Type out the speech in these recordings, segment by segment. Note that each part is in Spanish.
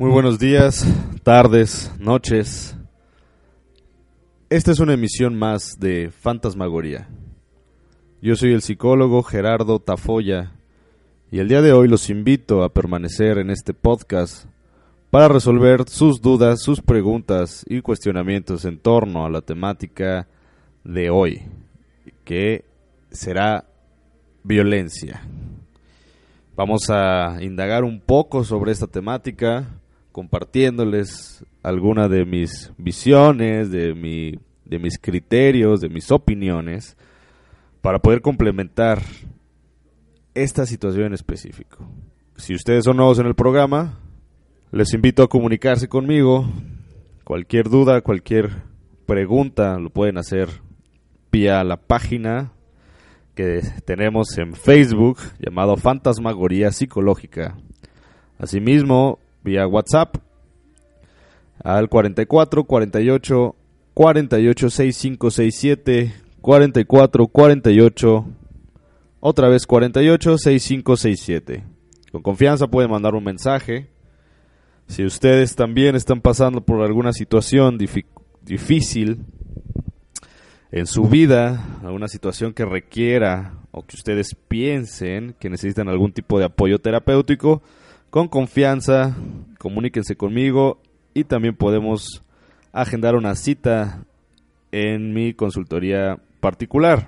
Muy buenos días, tardes, noches. Esta es una emisión más de Fantasmagoría. Yo soy el psicólogo Gerardo Tafoya y el día de hoy los invito a permanecer en este podcast para resolver sus dudas, sus preguntas y cuestionamientos en torno a la temática de hoy, que será violencia. Vamos a indagar un poco sobre esta temática, compartiéndoles alguna de mis visiones, de, mi, de mis criterios, de mis opiniones, para poder complementar esta situación en específico. Si ustedes son nuevos en el programa, les invito a comunicarse conmigo. Cualquier duda, cualquier pregunta, lo pueden hacer vía la página que tenemos en Facebook llamado Fantasmagoría Psicológica. Asimismo, vía WhatsApp al 44 48 48 65 67 44 48 otra vez 48 65 67. Con confianza pueden mandar un mensaje. Si ustedes también están pasando por alguna situación difícil en su vida, alguna situación que requiera o que ustedes piensen que necesitan algún tipo de apoyo terapéutico, con confianza, comuníquense conmigo y también podemos agendar una cita en mi consultoría particular,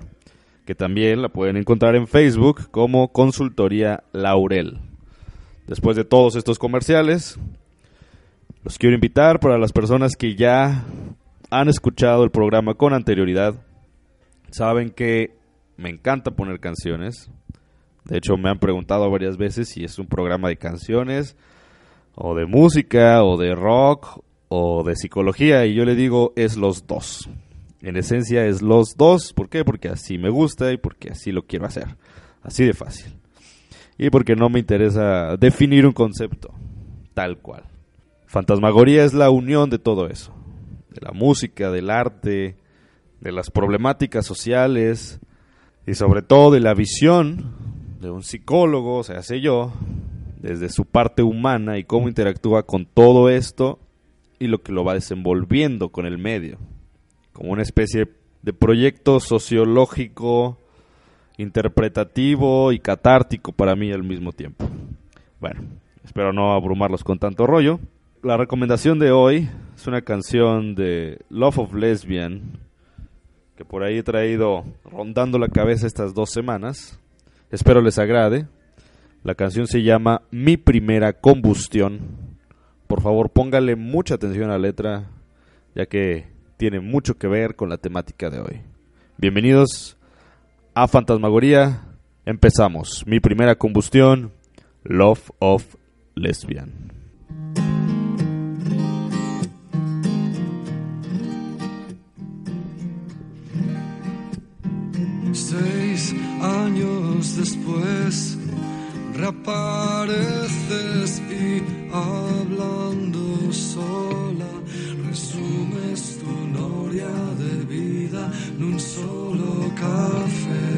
que también la pueden encontrar en Facebook como Consultoría Laurel. Después de todos estos comerciales, los quiero invitar para las personas que ya han escuchado el programa con anterioridad, saben que me encanta poner canciones. De hecho, me han preguntado varias veces si es un programa de canciones, o de música, o de rock, o de psicología, y yo le digo es los dos. En esencia es los dos. ¿Por qué? Porque así me gusta y porque así lo quiero hacer. Así de fácil. Y porque no me interesa definir un concepto tal cual. Fantasmagoría es la unión de todo eso de la música, del arte, de las problemáticas sociales y sobre todo de la visión de un psicólogo, o sea, sé yo, desde su parte humana y cómo interactúa con todo esto y lo que lo va desenvolviendo con el medio, como una especie de proyecto sociológico, interpretativo y catártico para mí al mismo tiempo. Bueno, espero no abrumarlos con tanto rollo la recomendación de hoy es una canción de Love of Lesbian que por ahí he traído rondando la cabeza estas dos semanas. Espero les agrade. La canción se llama Mi primera combustión. Por favor, póngale mucha atención a la letra, ya que tiene mucho que ver con la temática de hoy. Bienvenidos a Fantasmagoría. Empezamos. Mi primera combustión, Love of Lesbian. años después reapareces y hablando sola resumes tu gloria de vida en un solo café.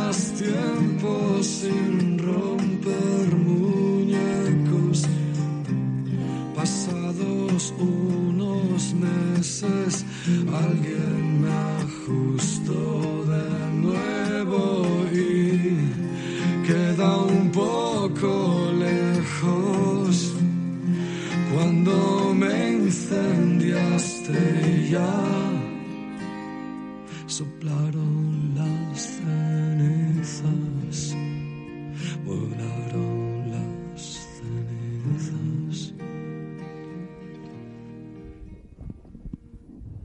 Llevas tiempo sin romper muñecos. Pasados unos meses, alguien me ajustó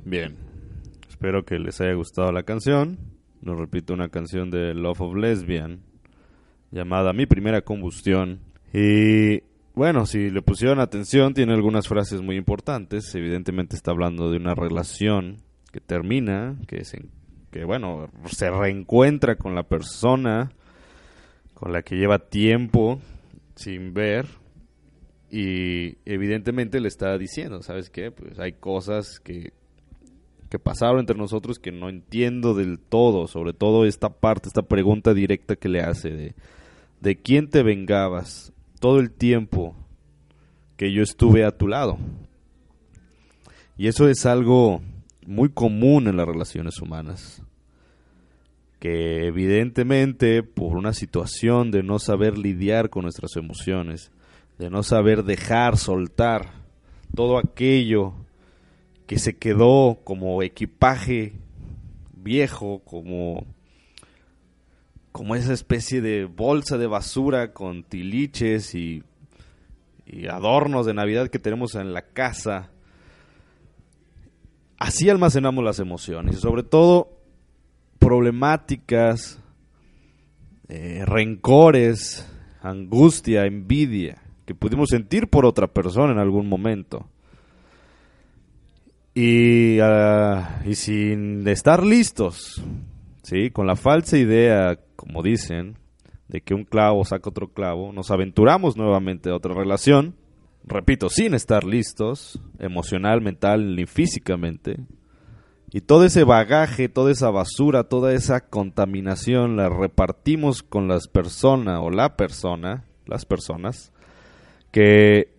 Bien, espero que les haya gustado la canción. Nos repito, una canción de Love of Lesbian llamada Mi Primera Combustión. Y bueno, si le pusieron atención, tiene algunas frases muy importantes. Evidentemente está hablando de una relación que termina, que, se, que bueno, se reencuentra con la persona con la que lleva tiempo sin ver. Y evidentemente le está diciendo, ¿sabes qué? Pues hay cosas que que pasaron entre nosotros que no entiendo del todo, sobre todo esta parte, esta pregunta directa que le hace de, de quién te vengabas todo el tiempo que yo estuve a tu lado. Y eso es algo muy común en las relaciones humanas, que evidentemente por una situación de no saber lidiar con nuestras emociones, de no saber dejar, soltar todo aquello que se quedó como equipaje viejo, como como esa especie de bolsa de basura con tiliches y, adornos de Navidad que tenemos en la casa. Así almacenamos las emociones y sobre todo problemáticas, eh, rencores, angustia, envidia que pudimos sentir por otra persona en algún momento. Y, ah, y sin estar listos, ¿sí? con la falsa idea, como dicen, de que un clavo saca otro clavo, nos aventuramos nuevamente a otra relación, repito, sin estar listos, emocional, mental ni físicamente, y todo ese bagaje, toda esa basura, toda esa contaminación la repartimos con las personas o la persona, las personas, que,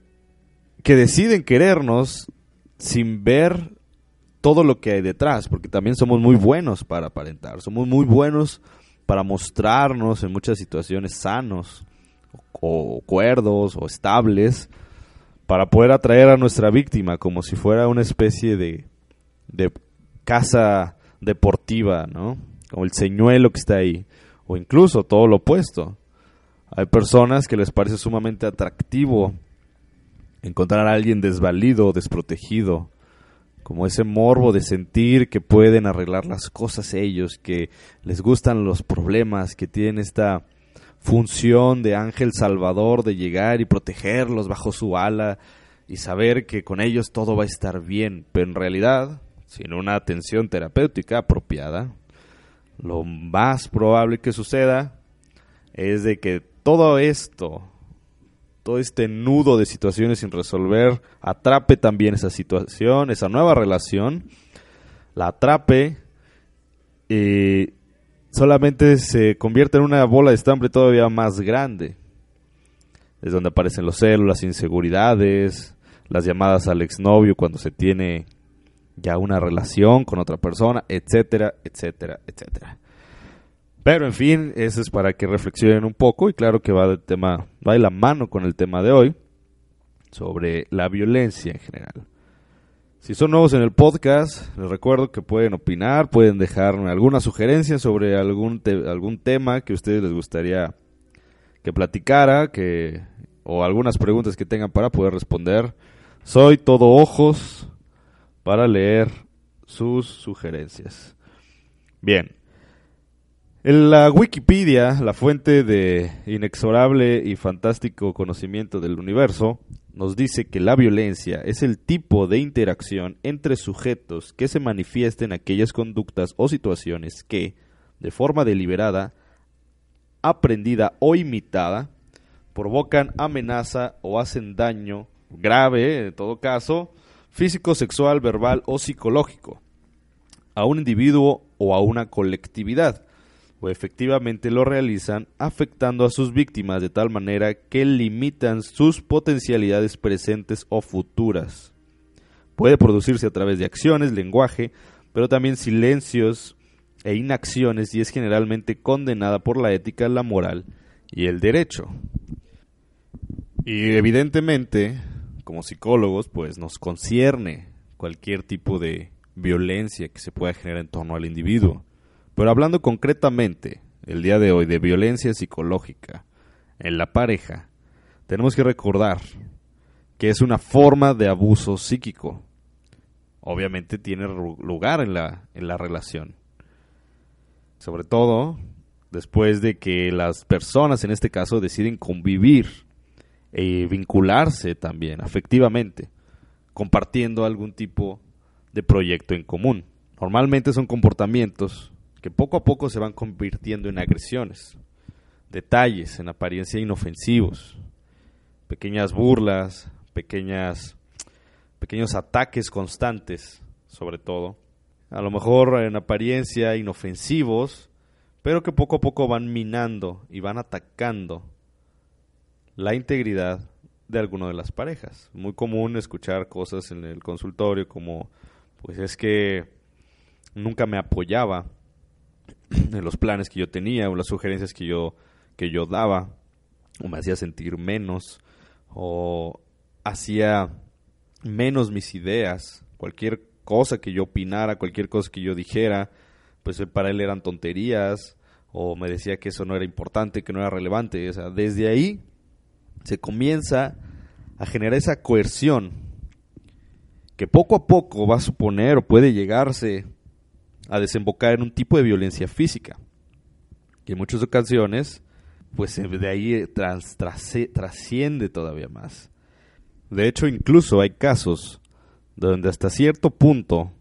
que deciden querernos sin ver todo lo que hay detrás, porque también somos muy buenos para aparentar, somos muy buenos para mostrarnos en muchas situaciones sanos o, cuerdos o estables para poder atraer a nuestra víctima como si fuera una especie de, de casa deportiva, ¿no? Como el señuelo que está ahí, o incluso todo lo opuesto. Hay personas que les parece sumamente atractivo encontrar a alguien desvalido, desprotegido, como ese morbo de sentir que pueden arreglar las cosas ellos, que les gustan los problemas, que tienen esta función de ángel salvador de llegar y protegerlos bajo su ala y saber que con ellos todo va a estar bien, pero en realidad, sin una atención terapéutica apropiada, lo más probable que suceda es de que todo esto todo este nudo de situaciones sin resolver, atrape también esa situación, esa nueva relación, la atrape y solamente se convierte en una bola de estambre todavía más grande. Es donde aparecen los celos, las inseguridades, las llamadas al exnovio cuando se tiene ya una relación con otra persona, etcétera, etcétera, etcétera. Pero en fin, eso es para que reflexionen un poco y claro que va del tema, va de la mano con el tema de hoy sobre la violencia en general. Si son nuevos en el podcast, les recuerdo que pueden opinar, pueden dejarme alguna sugerencia sobre algún algún tema que a ustedes les gustaría que platicara, que o algunas preguntas que tengan para poder responder. Soy todo ojos para leer sus sugerencias. Bien, en la Wikipedia, la fuente de inexorable y fantástico conocimiento del universo, nos dice que la violencia es el tipo de interacción entre sujetos que se manifiesta en aquellas conductas o situaciones que, de forma deliberada, aprendida o imitada, provocan amenaza o hacen daño grave, en todo caso, físico, sexual, verbal o psicológico, a un individuo o a una colectividad, efectivamente lo realizan afectando a sus víctimas de tal manera que limitan sus potencialidades presentes o futuras. Puede producirse a través de acciones, lenguaje, pero también silencios e inacciones y es generalmente condenada por la ética, la moral y el derecho. Y evidentemente, como psicólogos, pues nos concierne cualquier tipo de violencia que se pueda generar en torno al individuo. Pero hablando concretamente el día de hoy de violencia psicológica en la pareja, tenemos que recordar que es una forma de abuso psíquico. Obviamente tiene lugar en la, en la relación. Sobre todo después de que las personas, en este caso, deciden convivir e vincularse también afectivamente, compartiendo algún tipo de proyecto en común. Normalmente son comportamientos que poco a poco se van convirtiendo en agresiones, detalles en apariencia inofensivos, pequeñas burlas, pequeñas pequeños ataques constantes, sobre todo, a lo mejor en apariencia inofensivos, pero que poco a poco van minando y van atacando la integridad de alguna de las parejas. Muy común escuchar cosas en el consultorio como pues es que nunca me apoyaba los planes que yo tenía o las sugerencias que yo, que yo daba, o me hacía sentir menos, o hacía menos mis ideas, cualquier cosa que yo opinara, cualquier cosa que yo dijera, pues para él eran tonterías, o me decía que eso no era importante, que no era relevante. Desde ahí se comienza a generar esa coerción que poco a poco va a suponer o puede llegarse a desembocar en un tipo de violencia física. Que en muchas ocasiones, pues de ahí trasciende todavía más. De hecho, incluso hay casos donde hasta cierto punto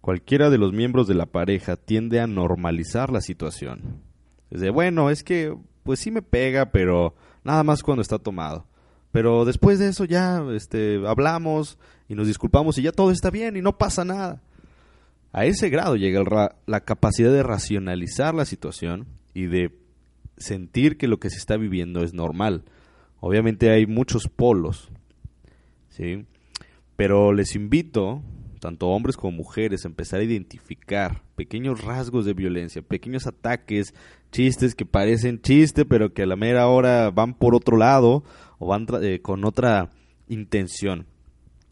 cualquiera de los miembros de la pareja tiende a normalizar la situación. Es de, bueno, es que pues sí me pega, pero nada más cuando está tomado. Pero después de eso ya este, hablamos y nos disculpamos y ya todo está bien y no pasa nada. A ese grado llega la capacidad de racionalizar la situación y de sentir que lo que se está viviendo es normal. Obviamente hay muchos polos, ¿sí? Pero les invito, tanto hombres como mujeres, a empezar a identificar pequeños rasgos de violencia, pequeños ataques, chistes que parecen chiste, pero que a la mera hora van por otro lado o van eh, con otra intención,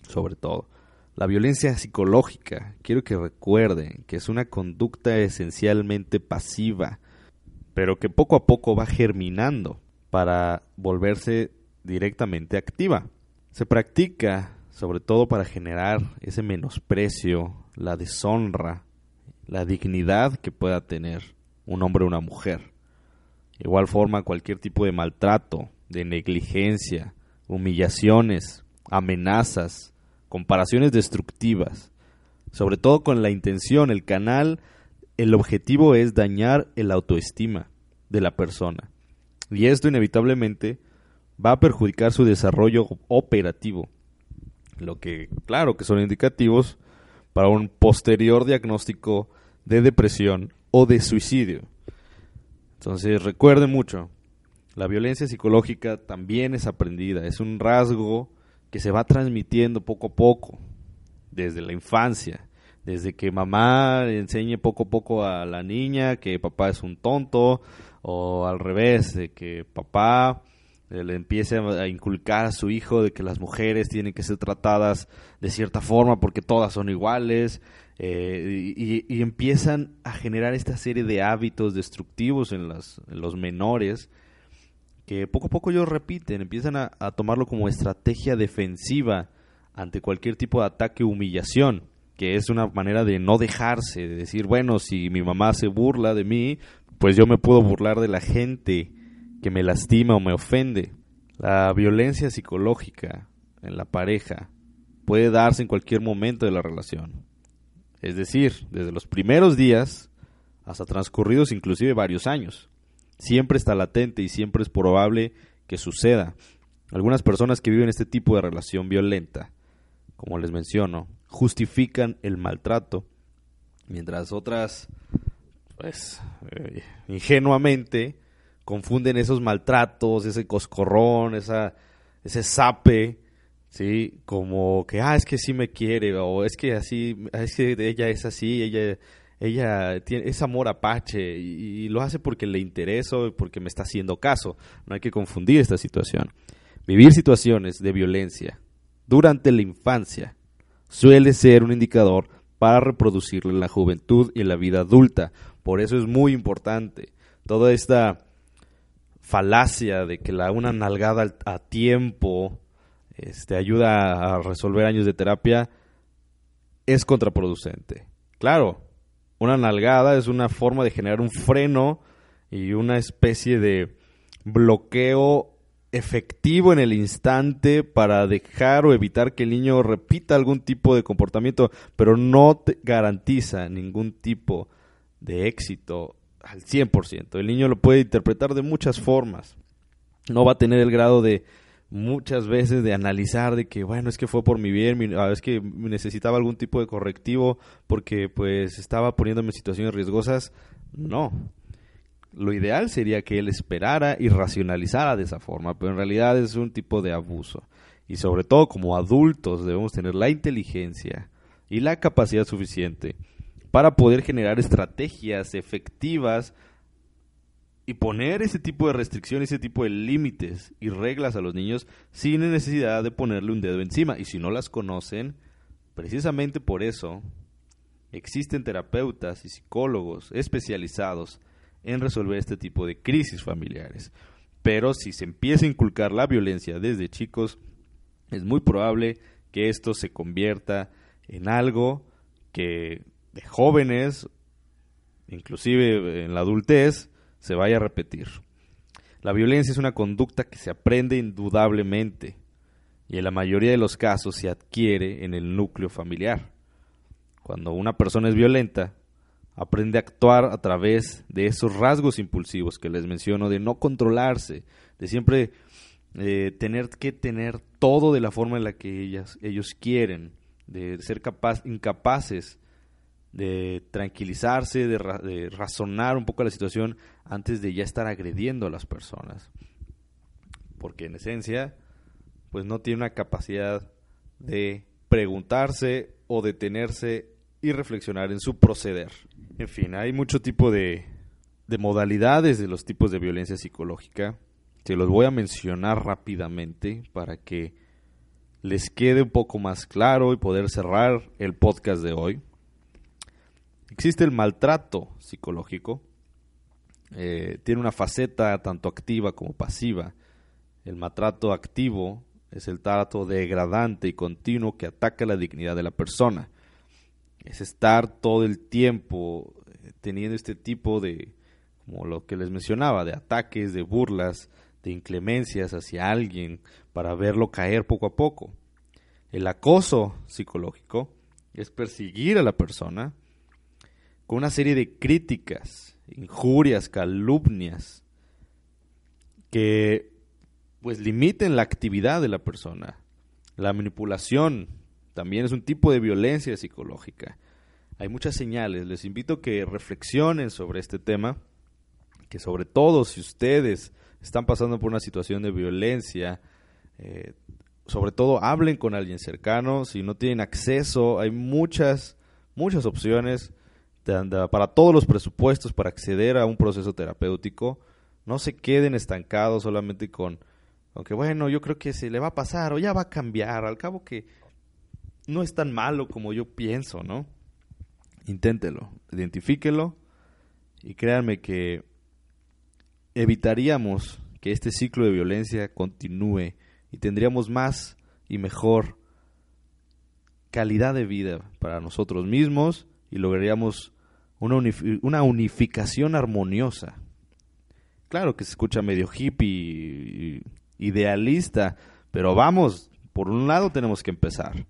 sobre todo. La violencia psicológica, quiero que recuerden que es una conducta esencialmente pasiva, pero que poco a poco va germinando para volverse directamente activa. Se practica sobre todo para generar ese menosprecio, la deshonra, la dignidad que pueda tener un hombre o una mujer. De igual forma, cualquier tipo de maltrato, de negligencia, humillaciones, amenazas, comparaciones destructivas, sobre todo con la intención, el canal, el objetivo es dañar el autoestima de la persona. Y esto inevitablemente va a perjudicar su desarrollo operativo, lo que claro que son indicativos para un posterior diagnóstico de depresión o de suicidio. Entonces recuerden mucho, la violencia psicológica también es aprendida, es un rasgo que se va transmitiendo poco a poco, desde la infancia, desde que mamá enseñe poco a poco a la niña que papá es un tonto, o al revés, de que papá eh, le empiece a inculcar a su hijo de que las mujeres tienen que ser tratadas de cierta forma porque todas son iguales, eh, y, empiezan a generar esta serie de hábitos destructivos en, en los menores, que poco a poco ellos repiten, empiezan a, tomarlo como estrategia defensiva ante cualquier tipo de ataque o humillación, que es una manera de no dejarse, de decir, bueno, si mi mamá se burla de mí, pues yo me puedo burlar de la gente que me lastima o me ofende. La violencia psicológica en la pareja puede darse en cualquier momento de la relación. Es decir, desde los primeros días hasta transcurridos inclusive varios años. Siempre está latente y siempre es probable que suceda. Algunas personas que viven este tipo de relación violenta, como les menciono, justifican el maltrato, mientras otras, pues, eh, ingenuamente confunden esos maltratos, ese coscorrón, esa, ese sape, ¿sí? Como que, ah, es que sí me quiere, o es que así, es que ella es así, ella, ella tiene, es amor apache, y, y lo hace porque le intereso y porque me está haciendo caso. No hay que confundir esta situación. Vivir situaciones de violencia durante la infancia suele ser un indicador para reproducirlo en la juventud y en la vida adulta. Por eso es muy importante toda esta falacia de que la una nalgada al- a tiempo este, ayuda a resolver años de terapia es contraproducente. Claro, una nalgada es una forma de generar un freno y una especie de bloqueo efectivo en el instante para dejar o evitar que el niño repita algún tipo de comportamiento, pero no te garantiza ningún tipo de éxito al 100%. El niño lo puede interpretar de muchas formas. No va a tener el grado de muchas veces de analizar de que bueno es que fue por mi bien es que necesitaba algún tipo de correctivo porque pues estaba poniéndome en situaciones riesgosas no lo ideal sería que él esperara y racionalizara de esa forma, pero en realidad es un tipo de abuso. Y sobre todo como adultos debemos tener la inteligencia y la capacidad suficiente para poder generar estrategias efectivas y poner ese tipo de restricciones, ese tipo de límites y reglas a los niños sin necesidad de ponerle un dedo encima. Y si no las conocen, precisamente por eso existen terapeutas y psicólogos especializados en resolver este tipo de crisis familiares. Pero si se empieza a inculcar la violencia desde chicos, es muy probable que esto se convierta en algo que de jóvenes, inclusive en la adultez, se vaya a repetir. La violencia es una conducta que se aprende indudablemente y en la mayoría de los casos se adquiere en el núcleo familiar. Cuando una persona es violenta, aprende a actuar a través de esos rasgos impulsivos que les menciono, de no controlarse, de siempre eh, tener que tener todo de la forma en la que ellas, ellos quieren, de ser capaz, incapaces de tranquilizarse, de, ra- de razonar un poco la situación antes de ya estar agrediendo a las personas. Porque en esencia, pues no tiene una capacidad de preguntarse o detenerse y reflexionar en su proceder. En fin, hay mucho tipo de, de modalidades de los tipos de violencia psicológica. Se los voy a mencionar rápidamente para que les quede un poco más claro y poder cerrar el podcast de hoy. Existe el maltrato psicológico. Eh, tiene una faceta tanto activa como pasiva. El maltrato activo es el trato degradante y continuo que ataca la dignidad de la persona. Es estar todo el tiempo eh, teniendo este tipo de, como lo que les mencionaba, de ataques, de burlas, de inclemencias hacia alguien para verlo caer poco a poco. El acoso psicológico es perseguir a la persona con una serie de críticas, injurias, calumnias que pues limiten la actividad de la persona. La manipulación también es un tipo de violencia psicológica. Hay muchas señales. Les invito a que reflexionen sobre este tema, que sobre todo si ustedes están pasando por una situación de violencia, eh, sobre todo hablen con alguien cercano. Si no tienen acceso, hay muchas, muchas opciones para todos los presupuestos para acceder a un proceso terapéutico. No se queden estancados solamente con, con que, bueno, yo creo que se le va a pasar o ya va a cambiar. Al cabo que no es tan malo como yo pienso, ¿no? Inténtelo, identifíquelo y créanme que evitaríamos que este ciclo de violencia continúe y tendríamos más y mejor calidad de vida para nosotros mismos y lograríamos una, una unificación armoniosa. Claro que se escucha medio hippie idealista, pero vamos, por un lado tenemos que empezar.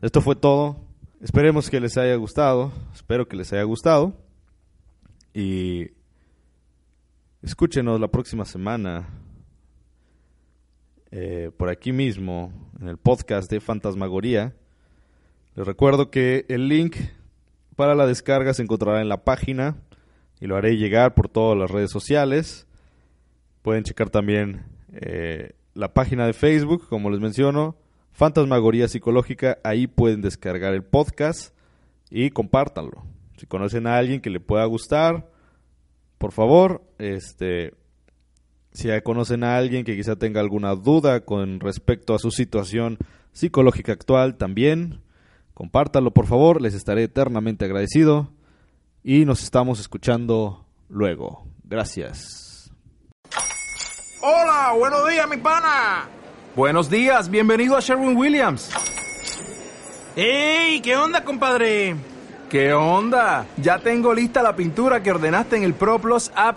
Esto fue todo. Esperemos que les haya gustado. Espero que les haya gustado. Y escúchenos la próxima semana eh, por aquí mismo en el podcast de Fantasmagoría. Les recuerdo que el link para la descarga se encontrará en la página y lo haré llegar por todas las redes sociales. Pueden checar también eh, la página de Facebook, como les menciono, Fantasmagoría Psicológica. Ahí pueden descargar el podcast y compártanlo. Si conocen a alguien que le pueda gustar, por favor, este, si conocen a alguien que quizá tenga alguna duda con respecto a su situación psicológica actual, también compártalo por favor, les estaré eternamente agradecido y nos estamos escuchando luego. Gracias. Hola, buenos días, mi pana. Buenos días, bienvenido a Sherwin Williams. ¡Ey! ¿Qué onda, compadre? ¿Qué onda? Ya tengo lista la pintura que ordenaste en el ProPlus app.